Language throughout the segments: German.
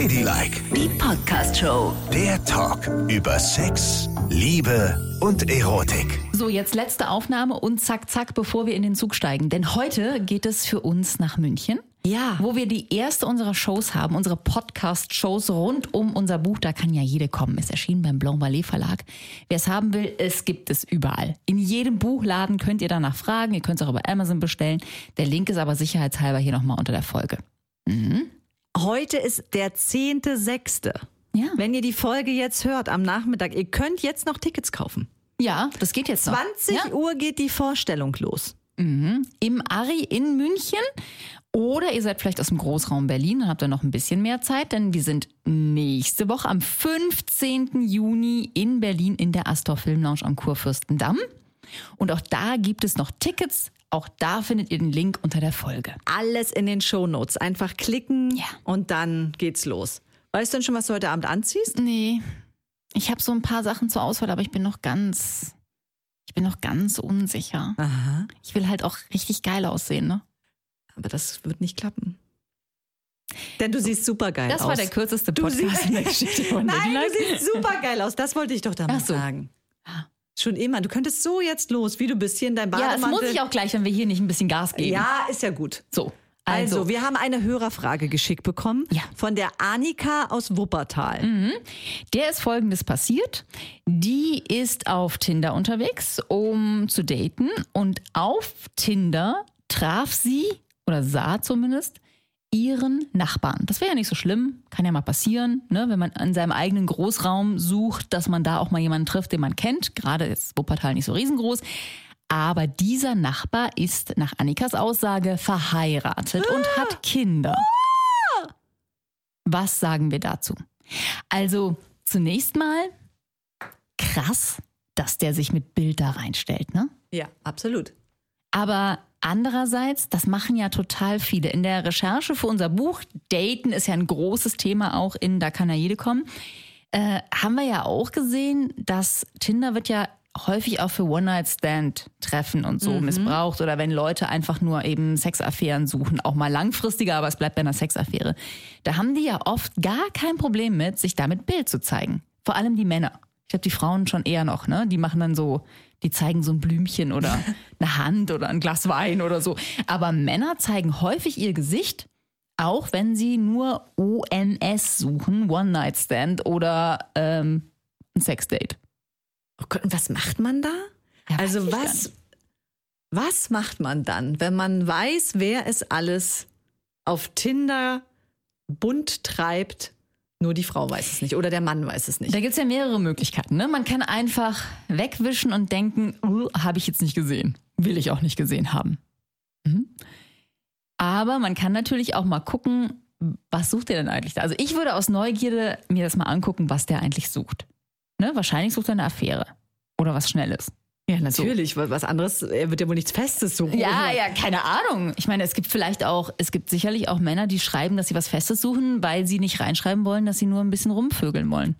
Ladylike, Die Podcast-Show. der Talk über Sex, Liebe und Erotik. So, jetzt letzte Aufnahme und zack, zack, bevor wir in den Zug steigen. Denn heute geht es für uns nach München. Ja. Wo wir die erste unserer Shows haben, unsere Podcast-Shows rund um unser Buch. Da kann ja jede kommen. Ist erschienen beim Blanc Ballet Verlag. Wer es haben will, es gibt es überall. In jedem Buchladen könnt ihr danach fragen. Ihr könnt es auch über Amazon bestellen. Der Link ist aber sicherheitshalber hier nochmal unter der Folge. Heute ist der 10.6. Ja. Wenn ihr die Folge jetzt hört am Nachmittag, ihr könnt jetzt noch Tickets kaufen. Ja, das geht jetzt noch. 20 ja? Uhr geht die Vorstellung los. im Ari in München. Oder ihr seid vielleicht aus dem Großraum Berlin, dann habt ihr noch ein bisschen mehr Zeit, denn wir sind nächste Woche am 15. Juni in Berlin in der Astor Film Lounge am Kurfürstendamm. Und auch da gibt es noch Tickets. Auch da findet ihr den Link unter der Folge. Alles in den Shownotes. Einfach klicken Ja. und dann geht's los. Weißt du denn schon, was du heute Abend anziehst? Nee, ich habe so ein paar Sachen zur Auswahl, aber ich bin noch ganz, ich bin noch ganz unsicher. Aha. Ich will halt auch richtig geil aussehen, ne? Aber das wird nicht klappen. Denn du siehst super geil Das aus. war der kürzeste Du Podcast siehst- in der Geschichte von Nein, du siehst super geil aus. Das wollte ich doch damit so. sagen. Schon immer. Du könntest so jetzt los, wie du bist hier in deinem Ja, Bademantel. das muss ich auch gleich, wenn wir hier nicht ein bisschen Gas geben. Ja, ist ja gut. So. Also, Also, wir haben eine Hörerfrage geschickt bekommen Ja. von der Annika aus Wuppertal. der ist folgendes passiert. Die ist auf Tinder unterwegs, um zu daten. Und auf Tinder traf sie, oder sah zumindest, ihren Nachbarn. Das wäre ja nicht so schlimm, kann ja mal passieren, ne? wenn man in seinem eigenen Großraum sucht, dass man da auch mal jemanden trifft, den man kennt. Gerade ist Wuppertal nicht so riesengroß. Aber dieser Nachbar ist nach Annikas Aussage verheiratet und hat Kinder. Was sagen wir dazu? Also zunächst mal krass, dass der sich mit Bild da reinstellt, ne? Ja, absolut. Aber andererseits, das machen ja total viele. In der Recherche für unser Buch, Daten ist ja ein großes Thema auch in Da kann ja jede kommen, äh, haben wir ja auch gesehen, dass Tinder wird ja häufig auch für One-Night-Stand-Treffen und so missbraucht oder wenn Leute einfach nur eben Sexaffären suchen, auch mal langfristiger, aber es bleibt bei einer Sexaffäre. Da haben die ja oft gar kein Problem mit, sich damit Bild zu zeigen. Vor allem die Männer. Ich glaube, die Frauen schon eher noch, ne? Die machen dann so, die zeigen so ein Blümchen oder eine Hand oder ein Glas Wein oder so. Aber Männer zeigen häufig ihr Gesicht, auch wenn sie nur ONS suchen, One-Night-Stand oder ähm, ein Sexdate. Oh Gott, und was macht man da? Ja, also was, was macht man dann, wenn man weiß, wer es alles auf Tinder bunt treibt? Nur die Frau weiß es nicht oder der Mann weiß es nicht. Da gibt's ja mehrere Möglichkeiten. Ne? Man kann einfach wegwischen und denken, uh, habe ich jetzt nicht gesehen. Will ich auch nicht gesehen haben. Mhm. Aber man kann natürlich auch mal gucken, was sucht der denn eigentlich da? Also ich würde aus Neugierde mir das mal angucken, was der eigentlich sucht. Ne? Wahrscheinlich sucht er eine Affäre oder was Schnelles. Ja, natürlich. weil Was anderes, er wird ja wohl nichts Festes suchen. Ja, ja, keine Ahnung. Ich meine, es gibt vielleicht auch, es gibt sicherlich auch Männer, die schreiben, dass sie was Festes suchen, weil sie nicht reinschreiben wollen, dass sie nur ein bisschen rumvögeln wollen.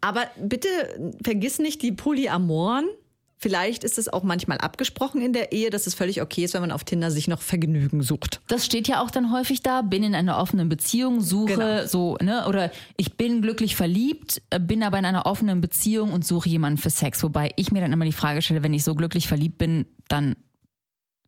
Aber bitte vergiss nicht die Polyamoren. Vielleicht ist es auch manchmal abgesprochen in der Ehe, dass es völlig okay ist, wenn man auf Tinder sich noch Vergnügen sucht. Das steht ja auch dann häufig da, bin in einer offenen Beziehung, suche Genau. so, ne, oder ich bin glücklich verliebt, äh, bin aber in einer offenen Beziehung und suche jemanden für Sex. Wobei ich mir dann immer die Frage stelle, wenn ich so glücklich verliebt bin, dann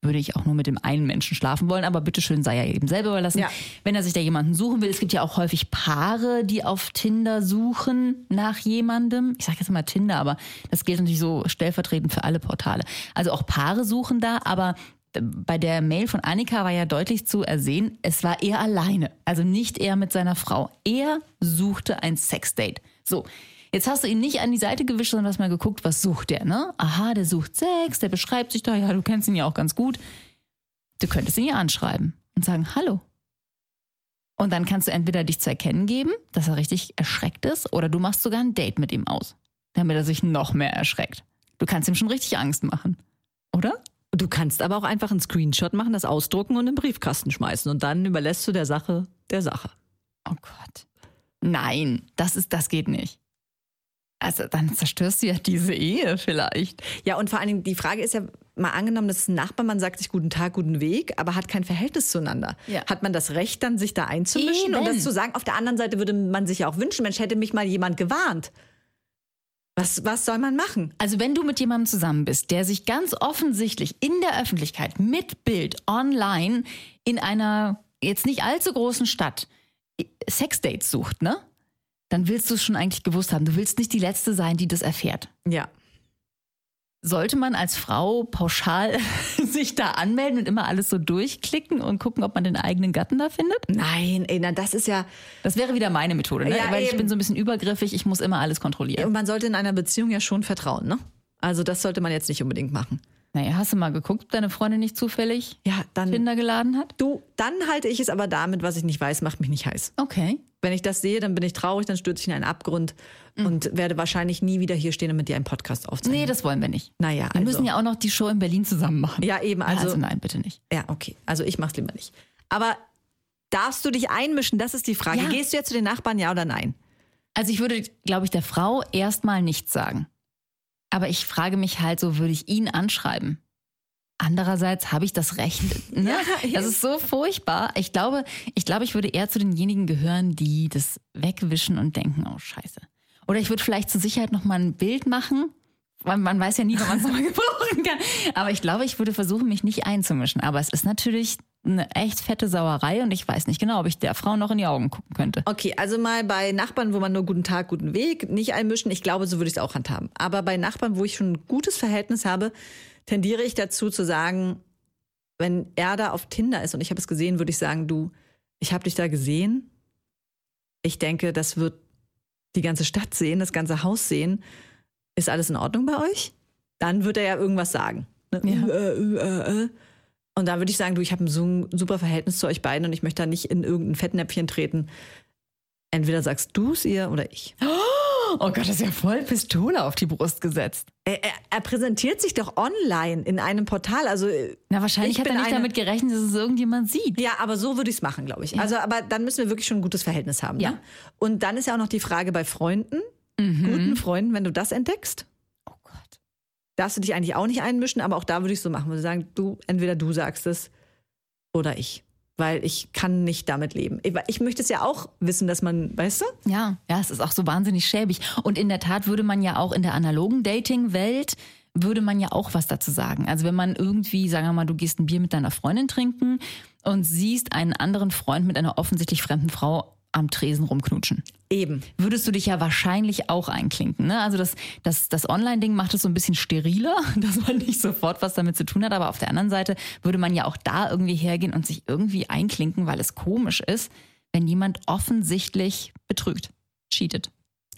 würde ich auch nur mit dem einen Menschen schlafen wollen, aber bitteschön sei er eben selber überlassen. Ja. Wenn er sich da jemanden suchen will, es gibt ja auch häufig Paare, die auf Tinder suchen nach jemandem. Ich sage jetzt mal Tinder, aber das gilt natürlich so stellvertretend für alle Portale. Also auch Paare suchen da, aber bei der Mail von Annika war ja deutlich zu ersehen, es war er alleine, also nicht er mit seiner Frau. Er suchte ein Sexdate. So, jetzt hast du ihn nicht an die Seite gewischt, sondern hast mal geguckt, was sucht der, ne? Aha, der sucht Sex, der beschreibt sich da, ja, du kennst ihn ja auch ganz gut. Du könntest ihn ja anschreiben und sagen, hallo. Und dann kannst du entweder dich zu erkennen geben, dass er richtig erschreckt ist, oder du machst sogar ein Date mit ihm aus, damit er sich noch mehr erschreckt. Du kannst ihm schon richtig Angst machen, oder? Du kannst aber auch einfach einen Screenshot machen, das ausdrucken und in den Briefkasten schmeißen. Und dann überlässt du der Sache der Sache. Oh Gott. Nein, das ist, das geht nicht. Also dann zerstörst du ja diese Ehe vielleicht. Ja, und vor allen Dingen die Frage ist ja, mal angenommen, das ist ein Nachbar, man sagt sich guten Tag, guten Weg, aber hat kein Verhältnis zueinander. Ja. Hat man das Recht, dann sich da einzumischen und Eben. das zu sagen? Auf der anderen Seite würde man sich ja auch wünschen, Mensch, hätte mich mal jemand gewarnt. Was, was soll man machen? Also wenn du mit jemandem zusammen bist, der sich ganz offensichtlich in der Öffentlichkeit mit Bild online in einer jetzt nicht allzu großen Stadt Sexdates sucht, ne? Dann willst du es schon eigentlich gewusst haben. Du willst nicht die Letzte sein, die das erfährt. Ja. Sollte man als Frau pauschal sich da anmelden und immer alles so durchklicken und gucken, ob man den eigenen Gatten da findet? Nein, ey, na, das ist ja. Das wäre wieder meine Methode, ne? Ja, weil ich eben. bin so ein bisschen übergriffig, ich muss immer alles kontrollieren. Und man sollte in einer Beziehung ja schon vertrauen, ne? Also das sollte man jetzt nicht unbedingt machen. Naja, hast du mal geguckt, ob deine Freundin nicht zufällig Ja, dann. Tinder geladen hat? Du, dann halte ich es aber damit, was ich nicht weiß, macht mich nicht heiß. Okay. Wenn ich das sehe, dann bin ich traurig, dann stürze ich in einen Abgrund und werde wahrscheinlich nie wieder hier stehen und mit dir einen Podcast aufzeichnen. Nee, das wollen wir nicht. naja, Wir also. müssen ja auch noch die Show in Berlin zusammen machen. Ja, eben, Also, also- nein, bitte nicht. Ja, okay. Also ich mach's lieber nicht. Aber darfst du dich einmischen? Das ist die Frage. Ja. Gehst du jetzt zu den Nachbarn, ja oder nein? Also ich würde, glaube ich, der Frau erstmal nichts sagen. Aber ich frage mich halt so, würde ich ihn anschreiben? Andererseits habe ich das Recht. Ne? Ja. Das ist so furchtbar. Ich glaube, ich glaube, ich würde eher zu denjenigen gehören, die das wegwischen und denken, oh Scheiße. Oder ich würde vielleicht zur Sicherheit noch mal ein Bild machen. weil Man weiß ja nie, wann man es nochmal gebrauchen kann. Aber ich glaube, ich würde versuchen, mich nicht einzumischen. Aber es ist natürlich eine echt fette Sauerei und ich weiß nicht genau, ob ich der Frau noch in die Augen gucken könnte. Okay, also mal bei Nachbarn, wo man nur guten Tag, guten Weg, nicht einmischen. Ich glaube, so würde ich es auch handhaben. Aber bei Nachbarn, wo ich schon ein gutes Verhältnis habe, tendiere ich dazu zu sagen, wenn er da auf Tinder ist und ich habe es gesehen, würde ich sagen, du, ich habe dich da gesehen. Ich denke, das wird die ganze Stadt sehen, das ganze Haus sehen. Ist alles in Ordnung bei euch? Dann wird er ja irgendwas sagen. Ne? Ja. Äh, äh, äh, äh. Und dann würde ich sagen, du, ich habe ein so ein super Verhältnis zu euch beiden und ich möchte da nicht in irgendein Fettnäpfchen treten. Entweder sagst du es ihr oder ich. Oh Gott, das ist ja voll Pistole auf die Brust gesetzt. Er, er, er präsentiert sich doch online in einem Portal. Also äh, Na, wahrscheinlich Ich hat er nicht eine- damit gerechnet, dass es irgendjemand sieht. ja, aber so würde ich es machen, glaube ich. Also, aber dann müssen wir wirklich schon ein gutes Verhältnis haben. Ja. Ne? Und dann ist ja auch noch die Frage bei Freunden, guten Freunden, wenn du das entdeckst. Darfst du dich eigentlich auch nicht einmischen, aber auch da würde ich so machen, würde sagen, du, entweder du sagst es oder ich. Weil ich kann nicht damit leben. Ich, ich möchte es ja auch wissen, dass man, weißt du? Ja, ja, es ist auch so wahnsinnig schäbig. Und in der Tat würde man ja auch in der analogen Dating-Welt würde man ja auch was dazu sagen. Also wenn man irgendwie, sagen wir mal, du gehst ein Bier mit deiner Freundin trinken und siehst einen anderen Freund mit einer offensichtlich fremden Frau am Tresen rumknutschen. Eben. Würdest du dich ja wahrscheinlich auch einklinken. Ne? Also das, das, das Online-Ding macht es so ein bisschen steriler, dass man nicht sofort was damit zu tun hat. Aber auf der anderen Seite würde man ja auch da irgendwie hergehen und sich irgendwie einklinken, weil es komisch ist, wenn jemand offensichtlich betrügt, cheatet,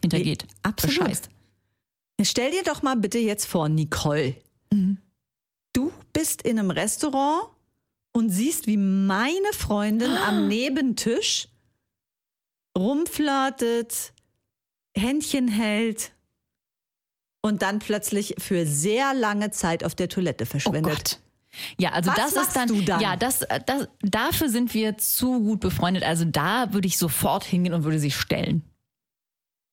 hintergeht, Absolut. bescheißt. Stell dir doch mal bitte jetzt vor, Nicole. Du bist in einem Restaurant und siehst, wie meine Freundin am Nebentisch rumflirtet, Händchen hält und dann plötzlich für sehr lange Zeit auf der Toilette Oh verschwindet. Gott. Ja, also Was das ist dann, dann? ja, das, das, dafür sind wir zu gut befreundet. Also da würde ich sofort hingehen und würde sie stellen.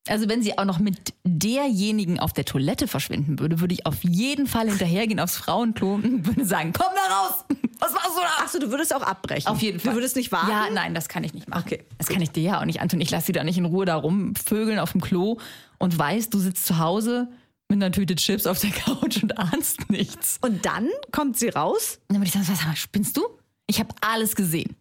Also wenn sie auch noch mit derjenigen auf der Toilette verschwinden würde, würde ich auf jeden Fall hinterhergehen aufs Frauenklo und würde sagen, komm da raus! Was machst du da? Achso, du würdest auch abbrechen. Auf jeden Fall. Du würdest nicht warten? Ja, nein, das kann ich nicht machen. Okay, Das kann ich dir ja auch nicht antun. Ich lasse sie da nicht in Ruhe da rumvögeln auf dem Klo und weiß, du sitzt zu Hause mit einer Tüte Chips auf der Couch und ahnst nichts. Und dann kommt sie raus. Und dann würde ich sagen, sag mal, spinnst du? Ich habe alles gesehen.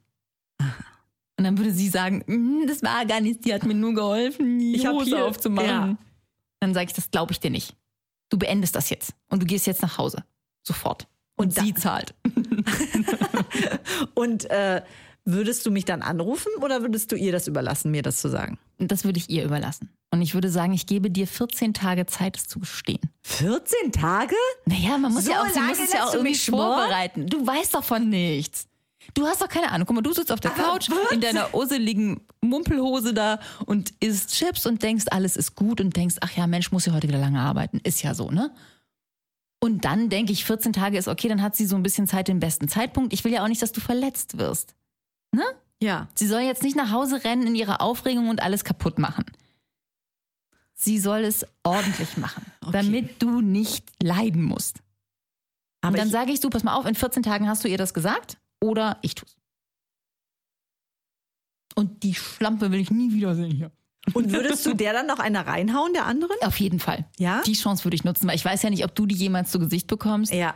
Und dann würde sie sagen, "Mm, das war gar nichts, die hat mir nur geholfen, die Ich Hose hier- aufzumachen. Ja. Dann sage ich, das glaube ich dir nicht. Du beendest das jetzt und du gehst jetzt nach Hause. Sofort. Und, Und sie zahlt. Und äh, würdest du mich dann anrufen oder würdest du ihr das überlassen, mir das zu sagen? Das würde ich ihr überlassen. Und ich würde sagen, ich gebe dir 14 Tage Zeit, es zu gestehen. 14 Tage? Naja, man muss So ja auch, sie muss es ja auch irgendwie vorbereiten. Du weißt davon nichts. Du hast doch keine Ahnung. Guck mal, du sitzt auf der Aber Couch was? in deiner usseligen Mumpelhose da und isst Chips und denkst, alles ist gut und denkst, ach ja, Mensch, muss ja heute wieder lange arbeiten. Ist ja so, ne? Und dann denke ich, 14 Tage ist okay, dann hat sie so ein bisschen Zeit, den besten Zeitpunkt. Ich will ja auch nicht, dass du verletzt wirst. Ne? Ja. Sie soll jetzt nicht nach Hause rennen in ihrer Aufregung und alles kaputt machen. Sie soll es ordentlich machen, Okay. damit du nicht leiden musst. Aber und dann sage ich, du, pass mal auf, in 14 Tagen hast du ihr das gesagt oder ich tu's. Und die Schlampe will ich nie wiedersehen hier. Und würdest du der dann noch eine reinhauen, der anderen? Auf jeden Fall. Ja? Die Chance würde ich nutzen, weil ich weiß ja nicht, ob du die jemals zu Gesicht bekommst. Ja.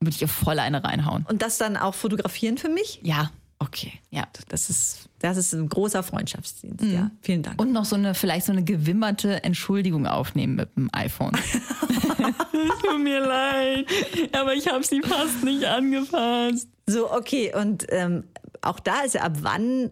Würde ich ihr voll eine reinhauen. Und das dann auch fotografieren für mich? Ja. Okay. Ja. Das ist, das ist ein großer Freundschaftsdienst. Ja, vielen Dank. Und noch so eine, vielleicht so eine gewimmerte Entschuldigung aufnehmen mit dem iPhone. Tut mir leid, aber ich habe sie fast nicht angefasst. So, okay. Und ähm, auch da ist ja, ab wann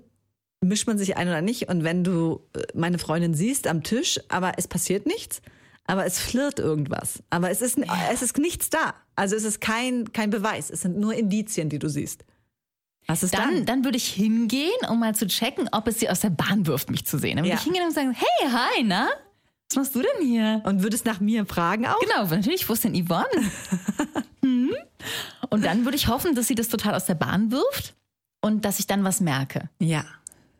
mischt man sich ein oder nicht? Und wenn du äh, meine Freundin siehst am Tisch, aber es passiert nichts, aber es flirt irgendwas. Aber es ist, es ist nichts da. Also es ist kein, kein Beweis. Es sind nur Indizien, die du siehst. Was ist Dann, dann? dann würde ich hingehen, um mal zu checken, ob es sie aus der Bahn wirft, mich zu sehen. Dann würde Ja. ich hingehen und sagen, hey, hi, na? Was machst du denn hier? Und würdest nach mir fragen auch? Genau, natürlich, wo ist denn Yvonne? Hm? Und dann würde ich hoffen, dass sie das total aus der Bahn wirft und dass ich dann was merke. Ja.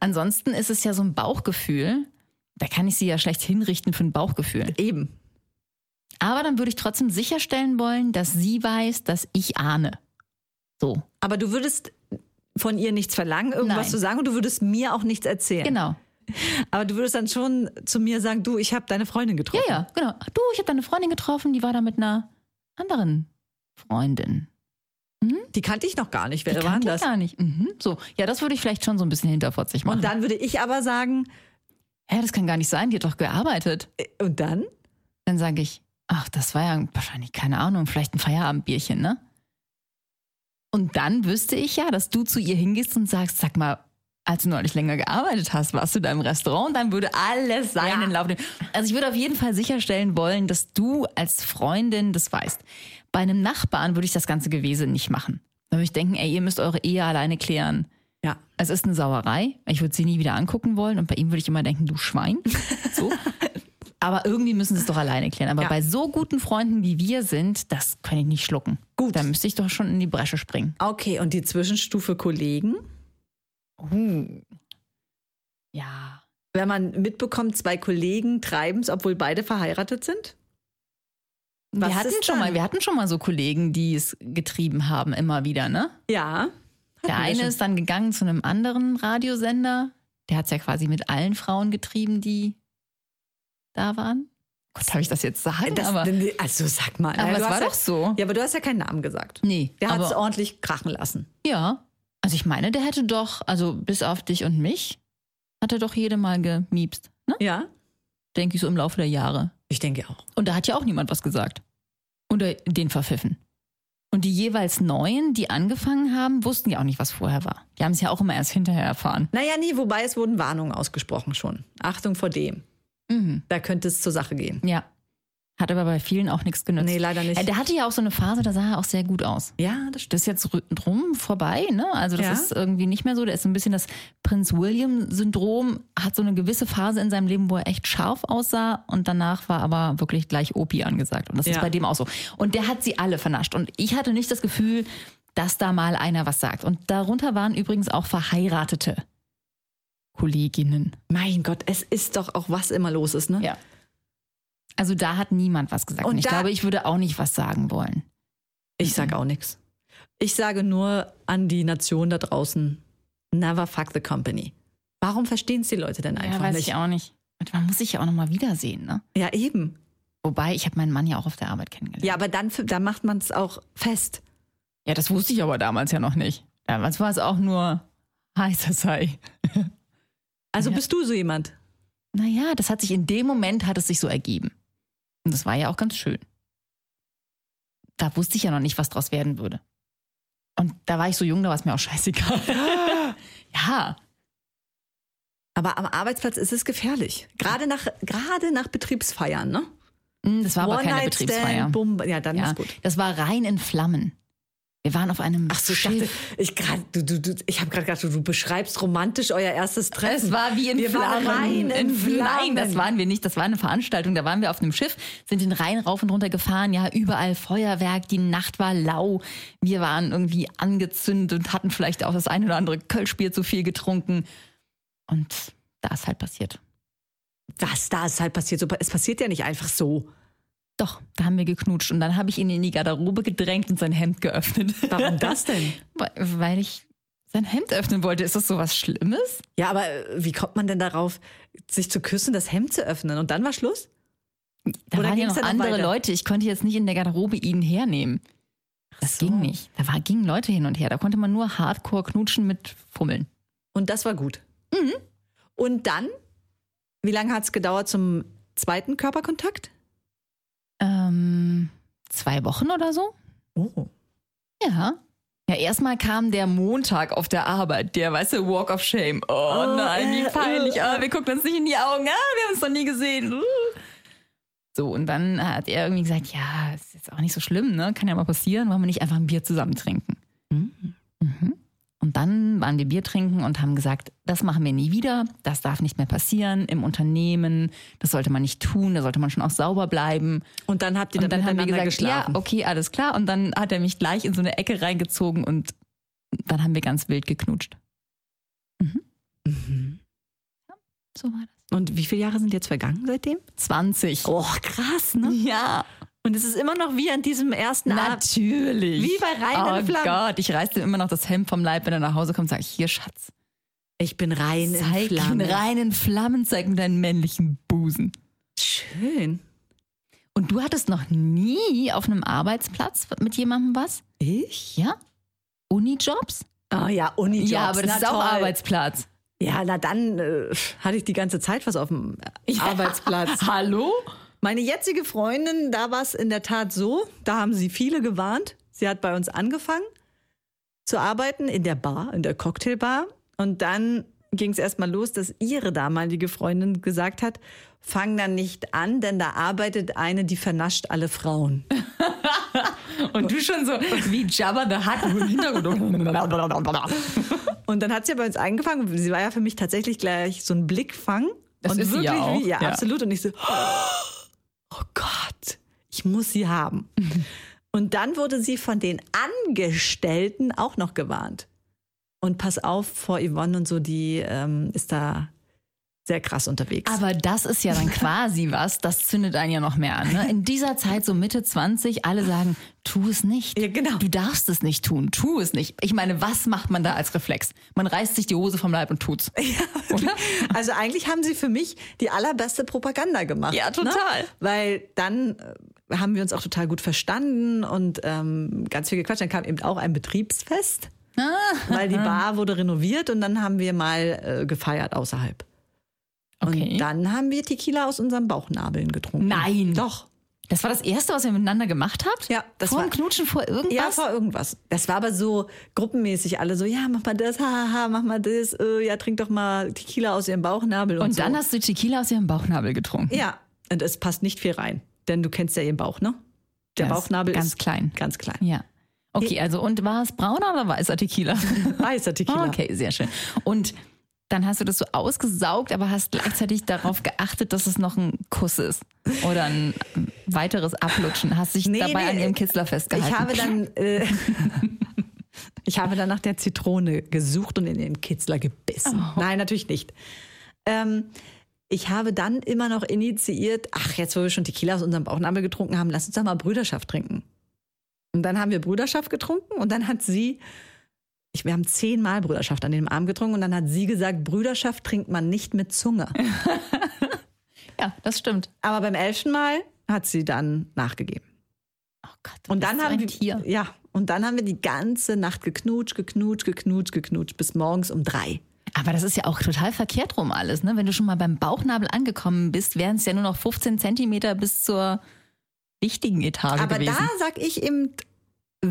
Ansonsten ist es ja so ein Bauchgefühl. Da kann ich sie ja schlecht hinrichten für ein Bauchgefühl. Eben. Aber dann würde ich trotzdem sicherstellen wollen, dass sie weiß, dass ich ahne. So, Aber du würdest von ihr nichts verlangen, irgendwas Nein. zu sagen und du würdest mir auch nichts erzählen. genau. Aber du würdest dann schon zu mir sagen, du, ich habe deine Freundin Ja, getroffen. ja, genau. Du, ich habe deine Freundin getroffen, die war da mit einer anderen Freundin. Die kannte ich noch gar nicht. Die Wer war kannte denn ich das? gar nicht. Mhm. So, ja, das würde ich vielleicht schon so ein bisschen hinterfotzig machen. Und dann würde ich aber sagen, Hä, das kann gar nicht sein, die hat doch gearbeitet. äh, und dann? Dann sage ich, ach, das war ja wahrscheinlich, keine Ahnung, vielleicht ein Feierabendbierchen, ne? Und dann wüsste ich ja, dass du zu ihr hingehst und sagst, sag mal, als du neulich länger gearbeitet hast, warst du da im Restaurant und dann würde alles seinen Ja. Lauf nehmen. Also ich würde auf jeden Fall sicherstellen wollen, dass du als Freundin das weißt. Bei einem Nachbarn würde ich das ganze Gewesen nicht machen. Da würde ich denken, ey, ihr müsst eure Ehe alleine klären. Ja. Es ist eine Sauerei. Ich würde sie nie wieder angucken wollen und bei ihm würde ich immer denken, du Schwein. So. Aber irgendwie müssen sie es doch alleine klären. Aber Ja. bei so guten Freunden wie wir sind, das kann ich nicht schlucken. Gut. Da müsste ich doch schon in die Bresche springen. Okay, und die Zwischenstufe Kollegen? Uh. Ja. Wenn man mitbekommt, zwei Kollegen treiben es, obwohl beide verheiratet sind? Was wir hatten schon dann? mal, wir hatten schon mal so Kollegen, die es getrieben haben, immer wieder, ne? Ja. Der eine schon. ist dann gegangen zu einem anderen Radiosender. Der hat es ja quasi mit allen Frauen getrieben, die da waren. Gott, darf ich das jetzt sagen? Das, aber also sag mal. aber es war ja, doch so. Ja, aber du hast ja keinen Namen gesagt. Nee, Der hat es ordentlich krachen lassen. ja. Also ich meine, der hätte doch, also bis auf dich und mich, hat er doch jede Mal gemiepst. Ne? Ja? Denke ich so im Laufe der Jahre. Ich denke auch. Und da hat ja auch niemand was gesagt. Oder den verpfiffen. Und die jeweils Neuen, die angefangen haben, wussten ja auch nicht, was vorher war. Die haben es ja auch immer erst hinterher erfahren. Naja, nee, wobei es wurden Warnungen ausgesprochen schon. Achtung vor dem. Mhm. Da könnte es zur Sache gehen. Ja. Hat aber bei vielen auch nichts genützt. Nee, leider nicht. Äh, Der hatte ja auch so eine Phase, da sah er auch sehr gut aus. Ja, das stimmt. Das ist jetzt drum vorbei, ne? Also das Ja. ist irgendwie nicht mehr so. Der ist so ein bisschen das Prinz William-Syndrom, hat so eine gewisse Phase in seinem Leben, wo er echt scharf aussah und danach war aber wirklich gleich Opi angesagt. Und das ist Ja. bei dem auch so. Und der hat sie alle vernascht. Und ich hatte nicht das Gefühl, dass da mal einer was sagt. Und darunter waren übrigens auch verheiratete Kolleginnen. Mein Gott, es ist doch auch, was immer los ist, ne? Ja. Also da hat niemand was gesagt. Und, Und ich glaube, ich würde auch nicht was sagen wollen. Ich sage auch nichts. Ich sage nur an die Nation da draußen, never fuck the company. Warum verstehen es die Leute denn einfach ja, weiß nicht? ich auch nicht. Und man muss sich ja auch nochmal wiedersehen, ne? Ja, eben. Wobei, ich habe meinen Mann ja auch auf der Arbeit kennengelernt. Ja, aber dann, dann macht man es auch fest. Ja, das wusste ich aber damals ja noch nicht. Damals war es auch nur heißer sei. Also Ja. bist du so jemand? Naja, das hat sich in dem Moment hat es sich so ergeben. Und das war ja auch ganz schön. Da wusste ich ja noch nicht, was draus werden würde. Und da war ich so jung, da war es mir auch scheißegal. ja. Aber am Arbeitsplatz ist es gefährlich. Gerade nach, gerade nach Betriebsfeiern, ne? Hm, Das war aber keine Betriebsfeier. Ja, dann Ja, ist gut. das war rein in Flammen. Wir waren auf einem Ach so, ich Schiff. ich gerade, du, du, du, ich habe gerade gedacht, du, beschreibst romantisch euer erstes Treffen. Es war wie in Wir Flammen. rein in Fl- Nein, das Flammen. waren wir nicht. Das war eine Veranstaltung. Da waren wir auf einem Schiff, sind den Rhein rauf und runter gefahren. Ja, überall Feuerwerk. Die Nacht war lau. Wir waren irgendwie angezündet und hatten vielleicht auch das ein oder andere Kölschbier zu viel getrunken. Und da ist halt passiert. Was da ist halt passiert. Es passiert ja nicht einfach so. Doch, da haben wir geknutscht. Und dann habe ich ihn in die Garderobe gedrängt und sein Hemd geöffnet. Warum das denn? Weil- ich sein Hemd öffnen wollte. Ist das so was Schlimmes? Ja, aber äh, wie kommt man denn darauf, sich zu küssen, das Hemd zu öffnen? Und dann war Schluss? Da Oder waren ja noch andere weiter? Leute. Ich konnte jetzt nicht in der Garderobe ihn hernehmen. Das so. ging nicht. Da war, gingen Leute hin und her. Da konnte man nur hardcore knutschen mit Fummeln. Und das war gut. Und dann, wie lange hat es gedauert zum zweiten Körperkontakt? Ähm, zwei Wochen oder so? Oh. Ja. Ja, erstmal kam der Montag auf der Arbeit, der, weißt du, Walk of Shame. Oh, Oh, nein, wie äh, peinlich. äh, Ah, wir gucken uns nicht in die Augen. Ah, wir haben uns noch nie gesehen. Uh. So, und dann hat er irgendwie gesagt, ja, ist jetzt auch nicht so schlimm, ne? Kann ja mal passieren, wollen wir nicht einfach ein Bier zusammen trinken. Mhm. Und dann waren wir Bier trinken und haben gesagt, das machen wir nie wieder, das darf nicht mehr passieren im Unternehmen, das sollte man nicht tun, da sollte man schon auch sauber bleiben. Und dann habt ihr Und dann, dann haben wir gesagt, ja, geschlafen. okay, alles klar. Und dann hat er mich gleich in so eine Ecke reingezogen und dann haben wir ganz wild geknutscht. Mhm. So war das. Und wie viele Jahre sind jetzt vergangen seitdem? 20. Oh, krass, ne? Ja, Und es ist immer noch wie an diesem ersten Abend. natürlich. Wie bei Rein oh in Flammen. Gott, ich reiß dir immer noch das Hemd vom Leib, wenn er nach Hause kommt, sag ich, hier, Schatz, Ich bin rein zeig in in Flammen. reinen Flammen, zeig mir deinen männlichen Busen. Schön. Und du hattest noch nie auf einem Arbeitsplatz mit jemandem was? Ich? Ja? Unijobs? Ah ja, Unijobs. Ja, aber das na ist auch toll. Arbeitsplatz. Ja, na dann äh, hatte ich die ganze Zeit was auf dem Arbeitsplatz. Hallo? Meine jetzige Freundin, da war es in der Tat so, da haben sie viele gewarnt. Sie hat bei uns angefangen zu arbeiten in der Bar, in der Cocktailbar. Und dann ging es erstmal los, dass ihre damalige Freundin gesagt hat, fang dann nicht an, denn da arbeitet eine, die vernascht alle Frauen. Und du schon so wie Jabba the Hutt im Hintergrund. Und dann hat sie bei uns angefangen. Sie war ja für mich tatsächlich gleich so ein Blickfang. Das und ist wirklich ja auch, wie, ja, ja. absolut. Und ich so, oh Gott, ich muss sie haben. Und dann wurde sie von den Angestellten auch noch gewarnt. Und pass auf vor Yvonne und so, die ähm, ist da sehr krass unterwegs. Aber das ist ja dann quasi was, das zündet einen ja noch mehr an. Ne? In dieser Zeit, so Mitte 20, alle sagen, tu es nicht. Ja, genau. Du darfst es nicht tun, tu es nicht. Ich meine, was macht man da als Reflex? Man reißt sich die Hose vom Leib und tut's. Oder? Also eigentlich haben sie für mich die allerbeste Propaganda gemacht. Ja, total. Ne? Weil dann äh, haben wir uns auch total gut verstanden und ähm, ganz viel gequatscht. Dann kam eben auch ein Betriebsfest, weil die Bar wurde renoviert und dann haben wir mal äh, gefeiert außerhalb. Okay. Und dann haben wir Tequila aus unseren Bauchnabeln getrunken. Nein. Doch. Das war das Erste, was ihr miteinander gemacht habt? Ja, das vor war- dem Knutschen, vor irgendwas? Ja, vor irgendwas. Das war aber so gruppenmäßig. Alle so, ja, mach mal das, haha, mach mal das, äh, ja, trink doch mal Tequila aus ihrem Bauchnabel. Und, und dann so. hast du Tequila aus ihrem Bauchnabel getrunken. Ja, und es passt nicht viel rein. Denn du kennst ja ihren Bauch, ne? Der Der ist Bauchnabel ganz ist klein. Ganz klein. Ja. Okay, also und war es brauner oder weißer Tequila? Weißer Tequila. Okay, sehr schön. Und dann hast du das so ausgesaugt, aber hast gleichzeitig darauf geachtet, dass es noch ein Kuss ist oder ein weiteres Ablutschen. Hast dich Nee, dabei nee, an ihrem Kitzler festgehalten. Ich habe dann, äh, ich habe dann nach der Zitrone gesucht und in den Kitzler gebissen. Oh. Nein, natürlich nicht. Ähm, ich habe dann immer noch initiiert, ach, jetzt wo wir schon Tequila aus unserem Bauchnabel getrunken haben, lass uns doch mal Brüderschaft trinken. Und dann haben wir Brüderschaft getrunken und dann hat sie, ich, wir haben zehnmal Brüderschaft an dem Abend getrunken und dann hat sie gesagt, Brüderschaft trinkt man nicht mit Zunge. ja, das stimmt. Aber beim elften Mal hat sie dann nachgegeben. Oh Gott, Und dann haben ein wir Tier. ja und dann haben wir die ganze Nacht geknutscht, geknutscht, geknutscht, geknutscht bis morgens um drei. Aber das ist ja auch total verkehrt rum alles, ne? Wenn du schon mal beim Bauchnabel angekommen bist, wären es ja nur noch 15 Zentimeter bis zur wichtigen Etage Aber gewesen. da sag ich eben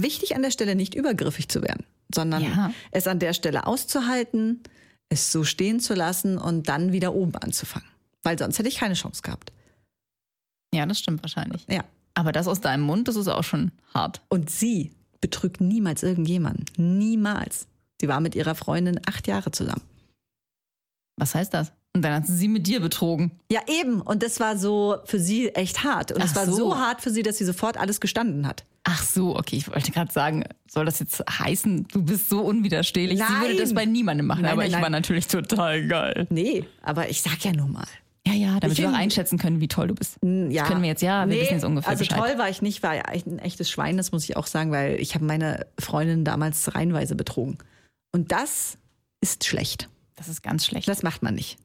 wichtig an der Stelle nicht übergriffig zu werden, sondern Ja. es an der Stelle auszuhalten, es so stehen zu lassen und dann wieder oben anzufangen, weil sonst hätte ich keine Chance gehabt. ja, das stimmt wahrscheinlich. Ja. Aber das aus deinem Mund, das ist auch schon hart. Und sie betrügt niemals irgendjemanden, niemals. Sie war mit ihrer Freundin acht Jahre zusammen. Was heißt das? Und dann hat sie sie mit dir betrogen. Ja, eben. Und das war so für sie echt hart. Und es war so. so hart für sie, dass sie sofort alles gestanden hat. Ach so, okay, ich wollte gerade sagen, soll das jetzt heißen, du bist so unwiderstehlich? Sie Nein. würde das bei niemandem machen, Nein, aber nein, ich war natürlich total geil. Nee, aber ich sag ja nur mal. Ja, ja, damit Ich wir auch einschätzen können, wie toll du bist. Ja. Das können wir jetzt, ja, wir Nee, wissen jetzt ungefähr Also Bescheid. toll war ich nicht, war ein echtes Schwein, das muss ich auch sagen, weil ich habe meine Freundin damals reihenweise betrogen. Und das ist schlecht. Das ist ganz schlecht. Das macht man nicht.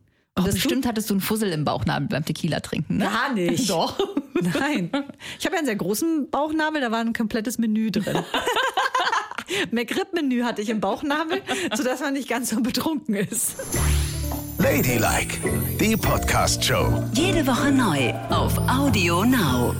Oh, das bestimmt hattest du einen Fussel im Bauchnabel beim Tequila trinken, ne? Gar nicht. Doch. Nein. Ich habe ja einen sehr großen Bauchnabel, da war ein komplettes Menü drin. McRib-Menü hatte ich im Bauchnabel, sodass man nicht ganz so betrunken ist. Ladylike, die Podcast-Show. Jede Woche neu auf Audio Now.